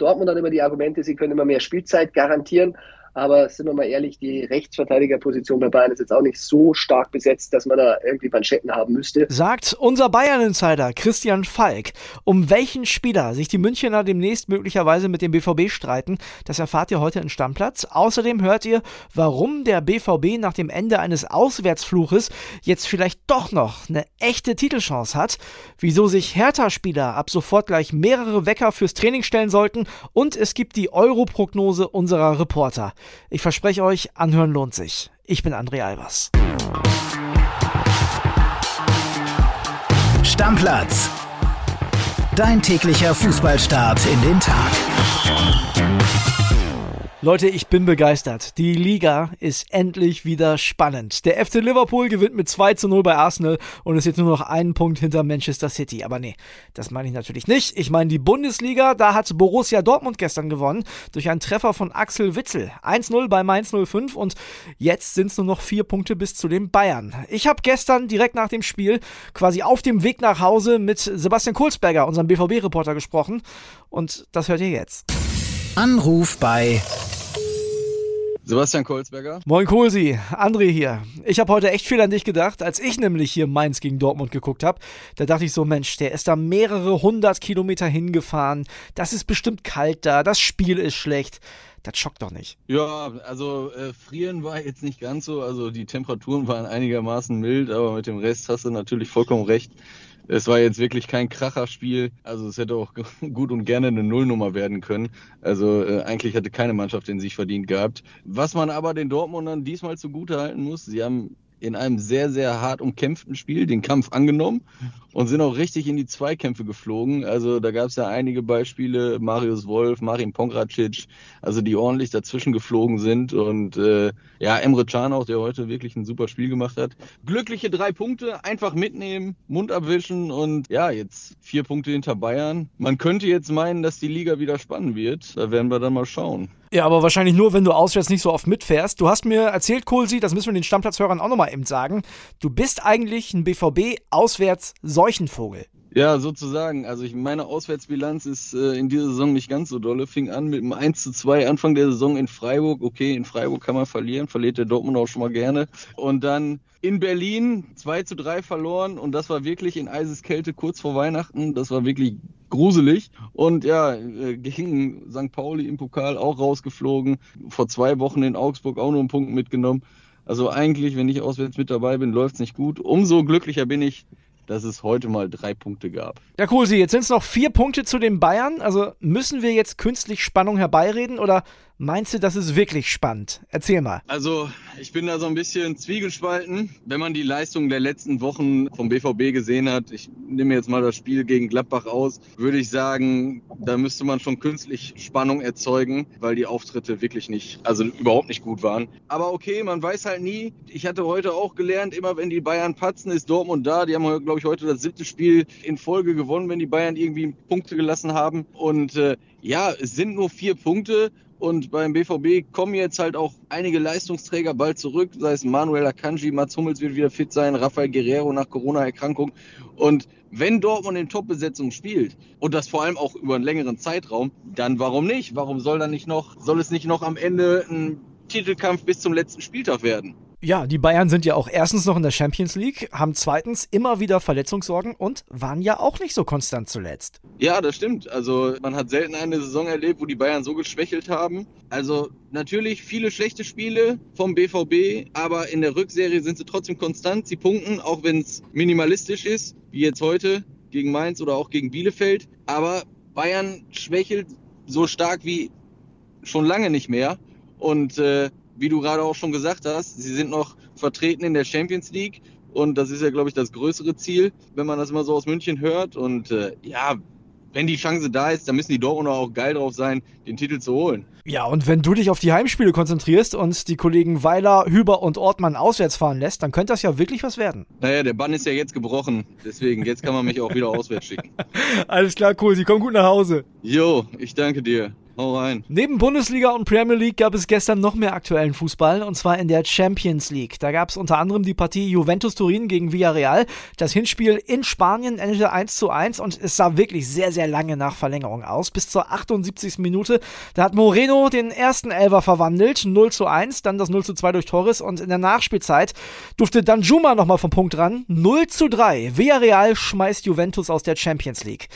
Dortmund hat immer die Argumente, sie können immer mehr Spielzeit garantieren. Aber sind wir mal ehrlich, die Rechtsverteidigerposition bei Bayern ist jetzt auch nicht so stark besetzt, dass man da irgendwie Manschetten haben müsste. Sagt unser Bayern-Insider Christian Falk. Um welchen Spieler sich die Münchner demnächst möglicherweise mit dem BVB streiten, das erfahrt ihr heute in Stammplatz. Außerdem hört ihr, warum der BVB nach dem Ende eines Auswärtsfluches jetzt vielleicht doch noch eine echte Titelchance hat, wieso sich Hertha-Spieler ab sofort gleich mehrere Wecker fürs Training stellen sollten und es gibt die Euro-Prognose unserer Reporter. Ich verspreche euch, anhören lohnt sich. Ich bin André Albers. Stammplatz. Dein täglicher Fußballstart in den Tag. Leute, ich bin begeistert. Die Liga ist endlich wieder spannend. Der FC Liverpool gewinnt mit 2 zu 0 bei Arsenal und ist jetzt nur noch einen Punkt hinter Manchester City. Aber nee, das meine ich natürlich nicht. Ich meine die Bundesliga, da hat Borussia Dortmund gestern gewonnen durch einen Treffer von Axel Witzel. 1-0 bei Mainz 05 und jetzt sind es nur noch vier Punkte bis zu den Bayern. Ich habe gestern direkt nach dem Spiel quasi auf dem Weg nach Hause mit Sebastian Kohlsberger, unserem BVB-Reporter, gesprochen und das hört ihr jetzt. Anruf bei Sebastian Kolzberger. Moin Kohlsi, André hier. Ich habe heute echt viel an dich gedacht, als ich nämlich hier Mainz gegen Dortmund geguckt habe. Da dachte ich so, Mensch, der ist da mehrere hundert Kilometer hingefahren. Das ist bestimmt kalt da, das Spiel ist schlecht. Das schockt doch nicht. Ja, also äh, frieren war jetzt nicht ganz so. Also die Temperaturen waren einigermaßen mild, aber mit dem Rest hast du natürlich vollkommen recht. Es war jetzt wirklich kein Kracherspiel. Also es hätte auch gut und gerne eine Nullnummer werden können. Also äh, eigentlich hatte keine Mannschaft den sich verdient gehabt. Was man aber den Dortmundern diesmal zugute halten muss, sie haben in einem sehr, sehr hart umkämpften Spiel den Kampf angenommen und sind auch richtig in die Zweikämpfe geflogen. Also da gab es ja einige Beispiele, Marius Wolf, Marin Pongracic, also die ordentlich dazwischen geflogen sind und äh, ja, Emre Can auch, der heute wirklich ein super Spiel gemacht hat. Glückliche drei Punkte, einfach mitnehmen, Mund abwischen und ja, jetzt vier Punkte hinter Bayern. Man könnte jetzt meinen, dass die Liga wieder spannend wird. Da werden wir dann mal schauen. Ja, aber wahrscheinlich nur, wenn du auswärts nicht so oft mitfährst. Du hast mir erzählt, Kohlsi, das müssen wir den Stammplatzhörern auch nochmal eben sagen. Du bist eigentlich ein BVB-Auswärts-Seuchenvogel. Ja, sozusagen. Also ich, meine Auswärtsbilanz ist äh, in dieser Saison nicht ganz so dolle. Fing an mit einem 1 zu 2 Anfang der Saison in Freiburg. Okay, in Freiburg kann man verlieren, verliert der Dortmund auch schon mal gerne. Und dann in Berlin 2 zu 3 verloren und das war wirklich in Eiseskälte kurz vor Weihnachten. Das war wirklich gruselig. Und ja, äh, gegen St. Pauli im Pokal auch rausgeflogen. Vor zwei Wochen in Augsburg auch nur einen Punkt mitgenommen. Also eigentlich, wenn ich auswärts mit dabei bin, läuft's nicht gut. Umso glücklicher bin ich, dass es heute mal drei Punkte gab. Ja, Sie. Jetzt sind es noch vier Punkte zu den Bayern. Also müssen wir jetzt künstlich Spannung herbeireden oder Meinst du, das ist wirklich spannend? Erzähl mal. Also, ich bin da so ein bisschen zwiegespalten. Wenn man die Leistung der letzten Wochen vom BVB gesehen hat, ich nehme jetzt mal das Spiel gegen Gladbach aus, würde ich sagen, da müsste man schon künstlich Spannung erzeugen, weil die Auftritte wirklich nicht, also überhaupt nicht gut waren. Aber okay, man weiß halt nie. Ich hatte heute auch gelernt, immer wenn die Bayern patzen, ist Dortmund da. Die haben, glaube ich, heute das siebte Spiel in Folge gewonnen, wenn die Bayern irgendwie Punkte gelassen haben. Und äh, ja, es sind nur vier Punkte und beim BVB kommen jetzt halt auch einige Leistungsträger bald zurück, sei es Manuel Akanji, Mats Hummels wird wieder fit sein, Rafael Guerrero nach Corona-Erkrankung. Und wenn Dortmund in Top-Besetzung spielt und das vor allem auch über einen längeren Zeitraum, dann warum nicht? Warum soll dann nicht noch, soll es nicht noch am Ende ein Titelkampf bis zum letzten Spieltag werden? Ja, die Bayern sind ja auch erstens noch in der Champions League, haben zweitens immer wieder Verletzungssorgen und waren ja auch nicht so konstant zuletzt. Ja, das stimmt. Also man hat selten eine Saison erlebt, wo die Bayern so geschwächelt haben. Also natürlich viele schlechte Spiele vom BVB, aber in der Rückserie sind sie trotzdem konstant. Sie punkten, auch wenn es minimalistisch ist, wie jetzt heute gegen Mainz oder auch gegen Bielefeld. Aber Bayern schwächelt so stark wie schon lange nicht mehr. Und äh, wie du gerade auch schon gesagt hast, sie sind noch vertreten in der Champions League und das ist ja, glaube ich, das größere Ziel, wenn man das immer so aus München hört. Und äh, ja, wenn die Chance da ist, dann müssen die Dortmunder auch geil drauf sein, den Titel zu holen. Ja, und wenn du dich auf die Heimspiele konzentrierst und die Kollegen Weiler, Hüber und Ortmann auswärts fahren lässt, dann könnte das ja wirklich was werden. Naja, der Bann ist ja jetzt gebrochen. Deswegen, jetzt kann man mich auch wieder auswärts schicken. Alles klar, cool. Sie kommen gut nach Hause. Jo, ich danke dir. Hau rein. Neben Bundesliga und Premier League gab es gestern noch mehr aktuellen Fußball und zwar in der Champions League. Da gab es unter anderem die Partie Juventus Turin gegen Villarreal. Das Hinspiel in Spanien endete 1 zu 1 und es sah wirklich sehr, sehr lange nach Verlängerung aus. Bis zur 78. Minute. Da hat Moreno den ersten Elver verwandelt. 0 zu 1, dann das 0 zu 2 durch Torres und in der Nachspielzeit durfte Danjuma nochmal vom Punkt ran. 0 zu 3. Villarreal schmeißt Juventus aus der Champions League.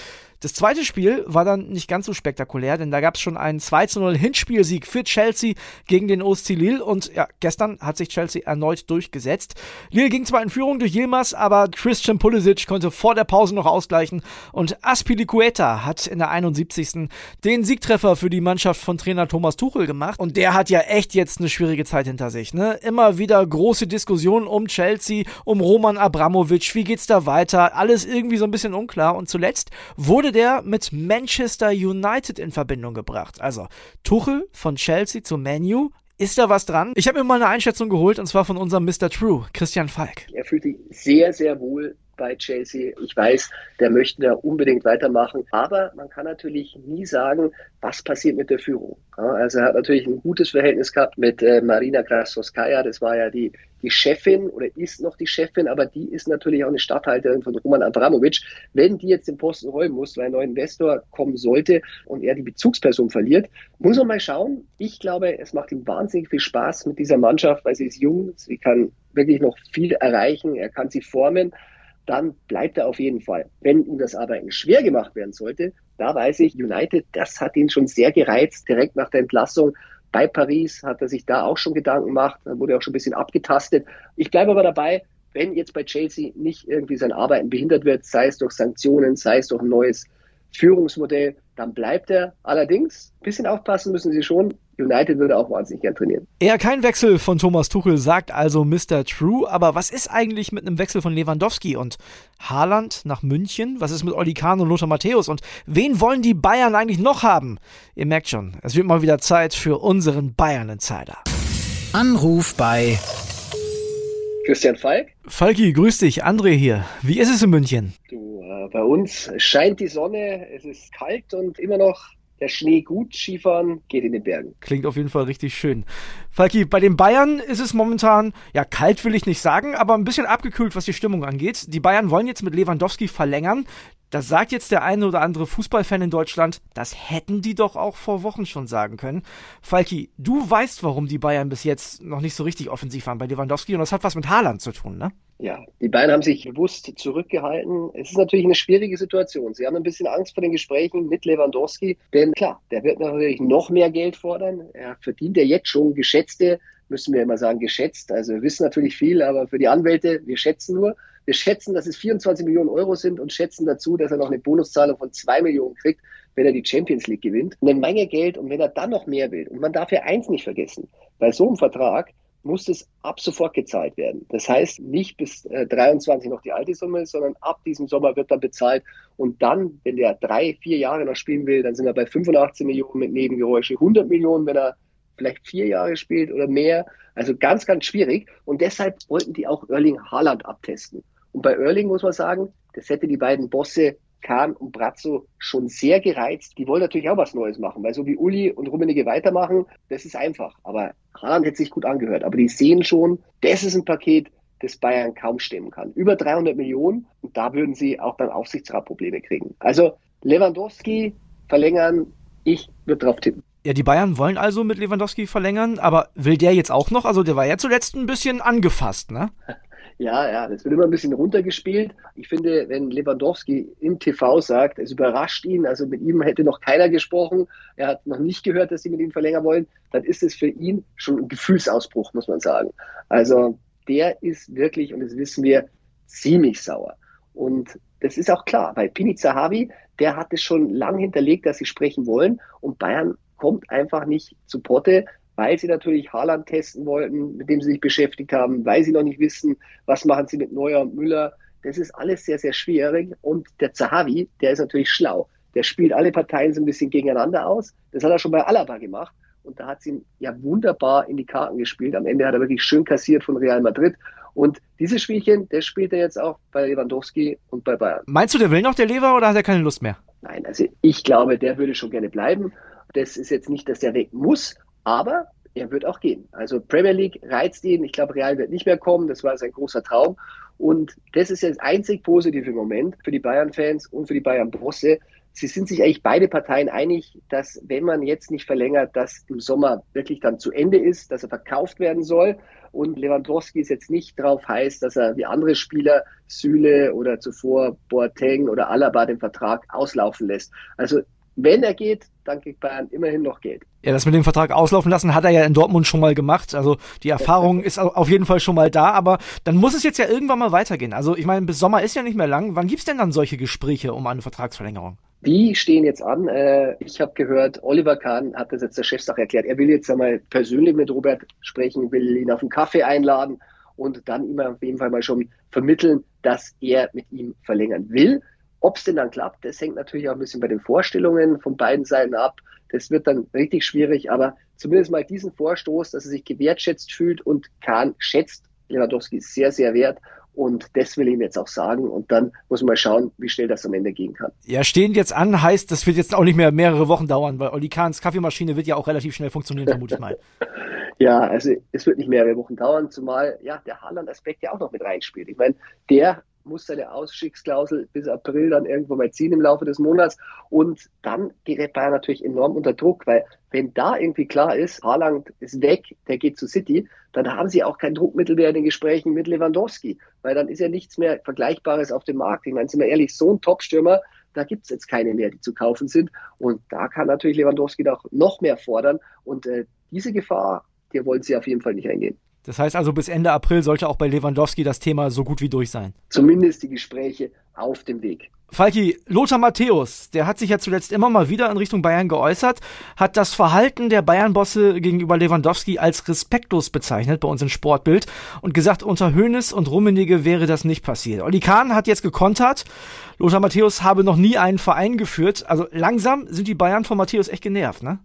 Das zweite Spiel war dann nicht ganz so spektakulär, denn da gab es schon einen 2 zu 0 Hinspielsieg für Chelsea gegen den OSC Lille und ja, gestern hat sich Chelsea erneut durchgesetzt. Lille ging zwar in Führung durch Yilmaz, aber Christian Pulisic konnte vor der Pause noch ausgleichen und Aspilicueta hat in der 71. den Siegtreffer für die Mannschaft von Trainer Thomas Tuchel gemacht und der hat ja echt jetzt eine schwierige Zeit hinter sich. Ne? Immer wieder große Diskussionen um Chelsea, um Roman Abramovic, wie geht's da weiter? Alles irgendwie so ein bisschen unklar und zuletzt wurde der mit Manchester United in Verbindung gebracht. Also Tuchel von Chelsea zu Manu. Ist da was dran? Ich habe mir mal eine Einschätzung geholt und zwar von unserem Mr. True, Christian Falk. Er fühlt sich sehr, sehr wohl bei Chelsea. Ich weiß, der möchte da unbedingt weitermachen. Aber man kann natürlich nie sagen, was passiert mit der Führung. Also er hat natürlich ein gutes Verhältnis gehabt mit äh, Marina Krasoskaya. Das war ja die, die Chefin oder ist noch die Chefin, aber die ist natürlich auch eine Stadthalterin von Roman Abramovic. Wenn die jetzt den Posten räumen muss, weil ein neuer Investor kommen sollte und er die Bezugsperson verliert, muss man mal schauen. Ich glaube, es macht ihm wahnsinnig viel Spaß mit dieser Mannschaft, weil sie ist jung, sie kann wirklich noch viel erreichen, er kann sie formen dann bleibt er auf jeden Fall. Wenn ihm das aber schwer gemacht werden sollte, da weiß ich, United, das hat ihn schon sehr gereizt, direkt nach der Entlassung. Bei Paris hat er sich da auch schon Gedanken gemacht, da wurde auch schon ein bisschen abgetastet. Ich bleibe aber dabei, wenn jetzt bei Chelsea nicht irgendwie sein Arbeiten behindert wird, sei es durch Sanktionen, sei es durch ein neues Führungsmodell, dann bleibt er. Allerdings, ein bisschen aufpassen müssen sie schon. United würde auch wahnsinnig gern trainieren. Eher kein Wechsel von Thomas Tuchel, sagt also Mr. True. Aber was ist eigentlich mit einem Wechsel von Lewandowski und Haaland nach München? Was ist mit Oli Kahn und Lothar Matthäus? Und wen wollen die Bayern eigentlich noch haben? Ihr merkt schon, es wird mal wieder Zeit für unseren Bayern-Insider. Anruf bei Christian Falk. Falki, grüß dich. André hier. Wie ist es in München? Du, äh, bei uns scheint die Sonne, es ist kalt und immer noch der Schnee gut, Skifahren geht in den Bergen. Klingt auf jeden Fall richtig schön. Falki, bei den Bayern ist es momentan, ja, kalt will ich nicht sagen, aber ein bisschen abgekühlt, was die Stimmung angeht. Die Bayern wollen jetzt mit Lewandowski verlängern. Das sagt jetzt der eine oder andere Fußballfan in Deutschland, das hätten die doch auch vor Wochen schon sagen können. Falki, du weißt, warum die Bayern bis jetzt noch nicht so richtig offensiv waren bei Lewandowski und das hat was mit Haaland zu tun, ne? Ja, die Bayern haben sich bewusst zurückgehalten. Es ist natürlich eine schwierige Situation. Sie haben ein bisschen Angst vor den Gesprächen mit Lewandowski, denn klar, der wird natürlich noch mehr Geld fordern. Er verdient ja jetzt schon geschätzte, müssen wir immer sagen, geschätzt. Also wir wissen natürlich viel, aber für die Anwälte, wir schätzen nur. Wir schätzen, dass es 24 Millionen Euro sind und schätzen dazu, dass er noch eine Bonuszahlung von 2 Millionen kriegt, wenn er die Champions League gewinnt. Eine Menge Geld und wenn er dann noch mehr will. Und man darf ja eins nicht vergessen. Bei so einem Vertrag muss es ab sofort gezahlt werden. Das heißt, nicht bis äh, 23 noch die alte Summe, sondern ab diesem Sommer wird dann bezahlt. Und dann, wenn der drei, vier Jahre noch spielen will, dann sind wir bei 85 Millionen mit Nebengeräusche, 100 Millionen, wenn er vielleicht vier Jahre spielt oder mehr. Also ganz, ganz schwierig. Und deshalb wollten die auch Erling Haaland abtesten. Und bei Erling muss man sagen, das hätte die beiden Bosse Kahn und Brazzo schon sehr gereizt. Die wollen natürlich auch was Neues machen, weil so wie Uli und Rummenigge weitermachen, das ist einfach. Aber Haaland hätte sich gut angehört. Aber die sehen schon, das ist ein Paket, das Bayern kaum stemmen kann. Über 300 Millionen und da würden sie auch beim Aufsichtsrat Probleme kriegen. Also Lewandowski verlängern, ich würde drauf tippen. Ja, die Bayern wollen also mit Lewandowski verlängern, aber will der jetzt auch noch? Also der war ja zuletzt ein bisschen angefasst, ne? Ja, ja, das wird immer ein bisschen runtergespielt. Ich finde, wenn Lewandowski im TV sagt, es überrascht ihn, also mit ihm hätte noch keiner gesprochen, er hat noch nicht gehört, dass sie mit ihm verlängern wollen, dann ist es für ihn schon ein Gefühlsausbruch, muss man sagen. Also der ist wirklich, und das wissen wir, ziemlich sauer. Und das ist auch klar, weil Pini Zahavi, der hat es schon lang hinterlegt, dass sie sprechen wollen und Bayern kommt einfach nicht zu Potte, weil sie natürlich Haaland testen wollten, mit dem sie sich beschäftigt haben, weil sie noch nicht wissen, was machen sie mit Neuer und Müller. Das ist alles sehr, sehr schwierig. Und der Zahavi, der ist natürlich schlau. Der spielt alle Parteien so ein bisschen gegeneinander aus. Das hat er schon bei Alaba gemacht. Und da hat sie ihn ja wunderbar in die Karten gespielt. Am Ende hat er wirklich schön kassiert von Real Madrid. Und dieses Spielchen, das spielt er jetzt auch bei Lewandowski und bei Bayern. Meinst du, der will noch der Lever oder hat er keine Lust mehr? Nein, also ich glaube, der würde schon gerne bleiben. Das ist jetzt nicht, dass er weg muss, aber er wird auch gehen. Also Premier League reizt ihn. Ich glaube, Real wird nicht mehr kommen. Das war sein großer Traum. Und das ist jetzt einzig positive Moment für die Bayern-Fans und für die Bayern-Bosse. Sie sind sich eigentlich beide Parteien einig, dass wenn man jetzt nicht verlängert, dass im Sommer wirklich dann zu Ende ist, dass er verkauft werden soll. Und Lewandowski ist jetzt nicht darauf heiß, dass er wie andere Spieler Süle oder zuvor Boateng oder Alaba den Vertrag auslaufen lässt. Also wenn er geht, dann kriegt Bayern immerhin noch Geld. Ja, das mit dem Vertrag auslaufen lassen hat er ja in Dortmund schon mal gemacht. Also die Erfahrung ist auf jeden Fall schon mal da, aber dann muss es jetzt ja irgendwann mal weitergehen. Also ich meine, bis Sommer ist ja nicht mehr lang. Wann gibt's denn dann solche Gespräche um eine Vertragsverlängerung? Die stehen jetzt an. Äh, ich habe gehört, Oliver Kahn hat das jetzt der Chefsache erklärt. Er will jetzt einmal persönlich mit Robert sprechen, will ihn auf einen Kaffee einladen und dann ihm auf jeden Fall mal schon vermitteln, dass er mit ihm verlängern will. Ob es denn dann klappt, das hängt natürlich auch ein bisschen bei den Vorstellungen von beiden Seiten ab. Das wird dann richtig schwierig, aber zumindest mal diesen Vorstoß, dass er sich gewertschätzt fühlt und Kahn schätzt Lewandowski sehr, sehr wert. Und das will ich ihm jetzt auch sagen. Und dann muss man mal schauen, wie schnell das am Ende gehen kann. Ja, stehen jetzt an heißt, das wird jetzt auch nicht mehr mehrere Wochen dauern, weil Oli Kahns Kaffeemaschine wird ja auch relativ schnell funktionieren, vermute ich mal. ja, also es wird nicht mehrere Wochen dauern, zumal ja der Haaland-Aspekt ja auch noch mit reinspielt. Ich meine, der muss seine Ausschicksklausel bis April dann irgendwo mal ziehen im Laufe des Monats. Und dann gerät Bayern natürlich enorm unter Druck, weil wenn da irgendwie klar ist, Haaland ist weg, der geht zu City, dann haben sie auch kein Druckmittel mehr in den Gesprächen mit Lewandowski, weil dann ist ja nichts mehr Vergleichbares auf dem Markt. Ich meine, sind wir ehrlich, so ein Top-Stürmer, da gibt es jetzt keine mehr, die zu kaufen sind. Und da kann natürlich Lewandowski noch, noch mehr fordern. Und äh, diese Gefahr, die wollen sie auf jeden Fall nicht eingehen. Das heißt also, bis Ende April sollte auch bei Lewandowski das Thema so gut wie durch sein. Zumindest die Gespräche auf dem Weg. Falki, Lothar Matthäus, der hat sich ja zuletzt immer mal wieder in Richtung Bayern geäußert, hat das Verhalten der Bayern-Bosse gegenüber Lewandowski als respektlos bezeichnet bei uns im Sportbild und gesagt, unter Hoeneß und Rummenigge wäre das nicht passiert. Olli Kahn hat jetzt gekontert, Lothar Matthäus habe noch nie einen Verein geführt. Also langsam sind die Bayern von Matthäus echt genervt, ne?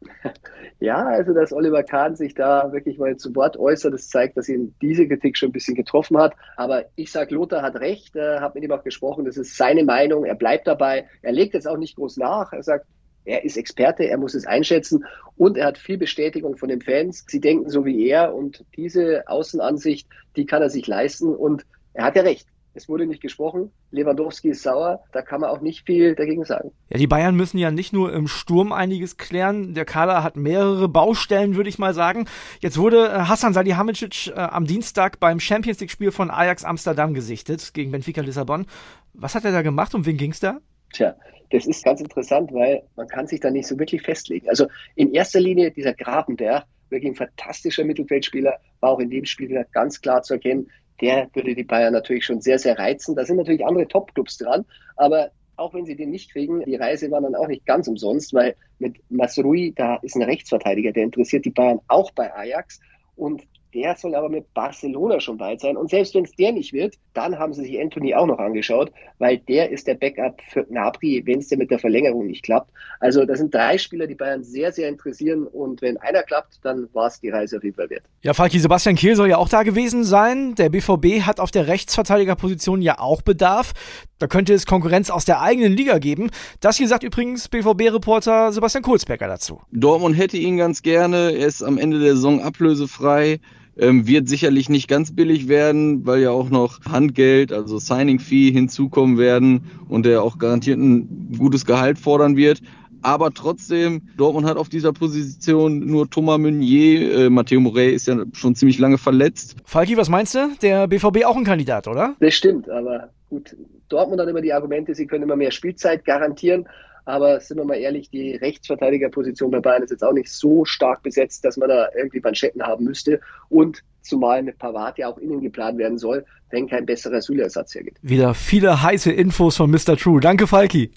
Ja, also dass Oliver Kahn sich da wirklich mal zu Wort äußert, das zeigt, dass ihn diese Kritik schon ein bisschen getroffen hat. Aber ich sage, Lothar hat recht, äh, habe mit ihm auch gesprochen, das ist seine Meinung, er bleibt dabei. Er legt jetzt auch nicht groß nach, er sagt, er ist Experte, er muss es einschätzen und er hat viel Bestätigung von den Fans. Sie denken so wie er und diese Außenansicht, die kann er sich leisten und er hat ja recht. Es wurde nicht gesprochen. Lewandowski ist sauer. Da kann man auch nicht viel dagegen sagen. Ja, die Bayern müssen ja nicht nur im Sturm einiges klären. Der Kader hat mehrere Baustellen, würde ich mal sagen. Jetzt wurde äh, Hassan Salihamidzic äh, am Dienstag beim Champions League Spiel von Ajax Amsterdam gesichtet gegen Benfica Lissabon. Was hat er da gemacht und wen ging's da? Tja, das ist ganz interessant, weil man kann sich da nicht so wirklich festlegen. Also in erster Linie dieser Grabenberg, wirklich ein fantastischer Mittelfeldspieler, war auch in dem Spiel wieder ganz klar zu erkennen der würde die Bayern natürlich schon sehr, sehr reizen. Da sind natürlich andere Top-Clubs dran, aber auch wenn sie den nicht kriegen, die Reise war dann auch nicht ganz umsonst, weil mit Masrui, da ist ein Rechtsverteidiger, der interessiert die Bayern auch bei Ajax. Und der soll aber mit Barcelona schon weit sein. Und selbst wenn es der nicht wird, dann haben sie sich Anthony auch noch angeschaut, weil der ist der Backup für Gnabry, wenn es denn mit der Verlängerung nicht klappt. Also das sind drei Spieler, die Bayern sehr, sehr interessieren. Und wenn einer klappt, dann war es die Reise auf jeden Fall wert. Ja, Falki, Sebastian Kehl soll ja auch da gewesen sein. Der BVB hat auf der Rechtsverteidigerposition ja auch Bedarf. Da könnte es Konkurrenz aus der eigenen Liga geben. Das hier sagt übrigens BVB-Reporter Sebastian Kohlsberger dazu. Dortmund hätte ihn ganz gerne. Er ist am Ende der Saison ablösefrei. Ähm, wird sicherlich nicht ganz billig werden, weil ja auch noch Handgeld, also Signing Fee hinzukommen werden und er auch garantiert ein gutes Gehalt fordern wird. Aber trotzdem, Dortmund hat auf dieser Position nur Thomas Meunier. Äh, Matteo Morey ist ja schon ziemlich lange verletzt. Falki, was meinst du? Der BVB auch ein Kandidat, oder? Das stimmt, aber gut. Dortmund hat immer die Argumente, sie können immer mehr Spielzeit garantieren. Aber sind wir mal ehrlich, die Rechtsverteidigerposition bei Bayern ist jetzt auch nicht so stark besetzt, dass man da irgendwie Manschetten haben müsste. Und zumal mit Pavard ja auch innen geplant werden soll, wenn kein besserer Sülersatz hergeht. Wieder viele heiße Infos von Mr. True. Danke, Falki.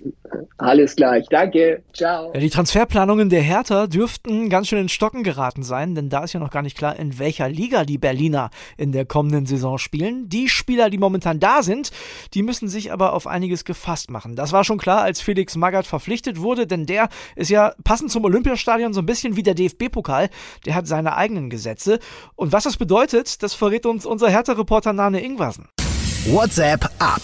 Alles gleich. Danke. Ciao. Ja, die Transferplanungen der Hertha dürften ganz schön in Stocken geraten sein, denn da ist ja noch gar nicht klar, in welcher Liga die Berliner in der kommenden Saison spielen. Die Spieler, die momentan da sind, die müssen sich aber auf einiges gefasst machen. Das war schon klar, als Felix Magath verpflichtet wurde, denn der ist ja passend zum Olympiastadion so ein bisschen wie der DFB-Pokal. Der hat seine eigenen Gesetze. Und was das bedeutet, das verrät uns unser Hertha-Reporter Nane Ingwersen. WhatsApp ab.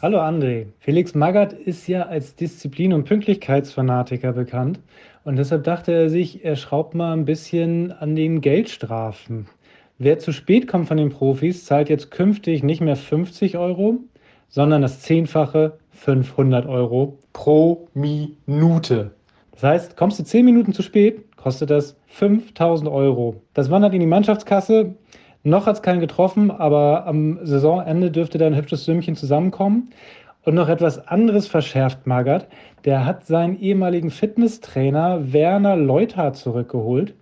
Hallo André. Felix Magath ist ja als Disziplin- und Pünktlichkeitsfanatiker bekannt und deshalb dachte er sich, er schraubt mal ein bisschen an den Geldstrafen. Wer zu spät kommt von den Profis, zahlt jetzt künftig nicht mehr 50 Euro, sondern das Zehnfache 500 Euro pro Minute. Das heißt, kommst du 10 Minuten zu spät, kostet das 5000 Euro. Das wandert in die Mannschaftskasse. Noch hat es keinen getroffen, aber am Saisonende dürfte da ein hübsches Sümmchen zusammenkommen. Und noch etwas anderes verschärft Magath. Der hat seinen ehemaligen Fitnesstrainer Werner Leuthardt zurückgeholt.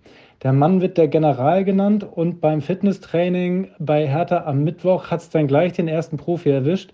Der Mann wird der General genannt und beim Fitnesstraining bei Hertha am Mittwoch hat es dann gleich den ersten Profi erwischt.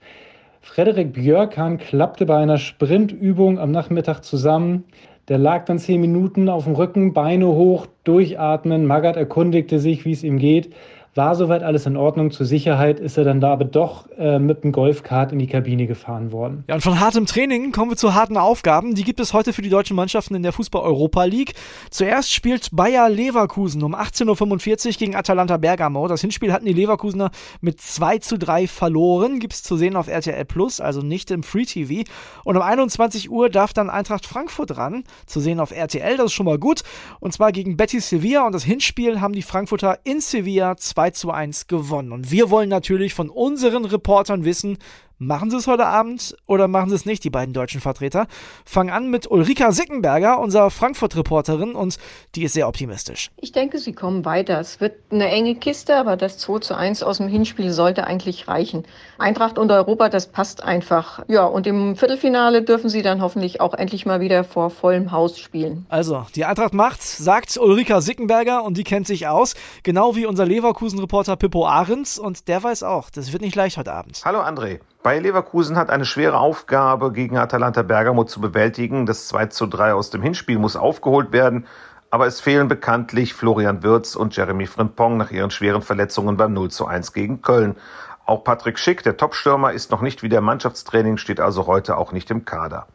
Frederik Björkan klappte bei einer Sprintübung am Nachmittag zusammen. Der lag dann zehn Minuten auf dem Rücken, Beine hoch, durchatmen. Magath erkundigte sich, wie es ihm geht. War soweit alles in Ordnung. Zur Sicherheit ist er dann da aber doch äh, mit dem Golfkart in die Kabine gefahren worden. Ja, und von hartem Training kommen wir zu harten Aufgaben. Die gibt es heute für die deutschen Mannschaften in der Fußball-Europa League. Zuerst spielt Bayer Leverkusen um 18.45 Uhr gegen Atalanta Bergamo. Das Hinspiel hatten die Leverkusener mit 2 zu 3 verloren. Gibt es zu sehen auf RTL Plus, also nicht im Free TV. Und um 21 Uhr darf dann Eintracht Frankfurt ran. Zu sehen auf RTL, das ist schon mal gut. Und zwar gegen Betis Sevilla. Und das Hinspiel haben die Frankfurter in Sevilla 2 2 zu 1 gewonnen. Und wir wollen natürlich von unseren Reportern wissen, Machen sie es heute Abend oder machen sie es nicht, die beiden deutschen Vertreter? Fangen an mit Ulrika Sickenberger, unserer Frankfurt-Reporterin, und die ist sehr optimistisch. Ich denke, sie kommen weiter. Es wird eine enge Kiste, aber das 2 zu 1 aus dem Hinspiel sollte eigentlich reichen. Eintracht und Europa, das passt einfach. Ja, und im Viertelfinale dürfen sie dann hoffentlich auch endlich mal wieder vor vollem Haus spielen. Also, die Eintracht macht, sagt Ulrika Sickenberger, und die kennt sich aus, genau wie unser Leverkusen-Reporter Pippo Ahrens, und der weiß auch, das wird nicht leicht heute Abend. Hallo André. Bayer Leverkusen hat eine schwere Aufgabe gegen Atalanta Bergamo zu bewältigen. Das 2 zu 3 aus dem Hinspiel muss aufgeholt werden. Aber es fehlen bekanntlich Florian Wirz und Jeremy Frimpong nach ihren schweren Verletzungen beim 0 zu 1 gegen Köln. Auch Patrick Schick, der Topstürmer, ist noch nicht wieder im Mannschaftstraining, steht also heute auch nicht im Kader.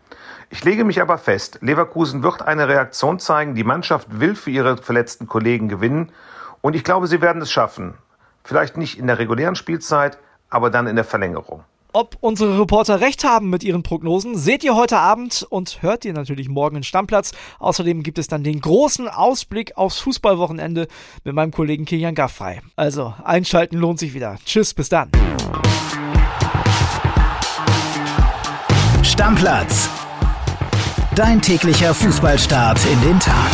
Ich lege mich aber fest, Leverkusen wird eine Reaktion zeigen. Die Mannschaft will für ihre verletzten Kollegen gewinnen. Und ich glaube, sie werden es schaffen. Vielleicht nicht in der regulären Spielzeit, aber dann in der Verlängerung. Ob unsere Reporter recht haben mit ihren Prognosen, seht ihr heute Abend und hört ihr natürlich morgen in Stammplatz. Außerdem gibt es dann den großen Ausblick aufs Fußballwochenende mit meinem Kollegen Kilian Gaffrey. Also, einschalten lohnt sich wieder. Tschüss, bis dann. Stammplatz. Dein täglicher Fußballstart in den Tag.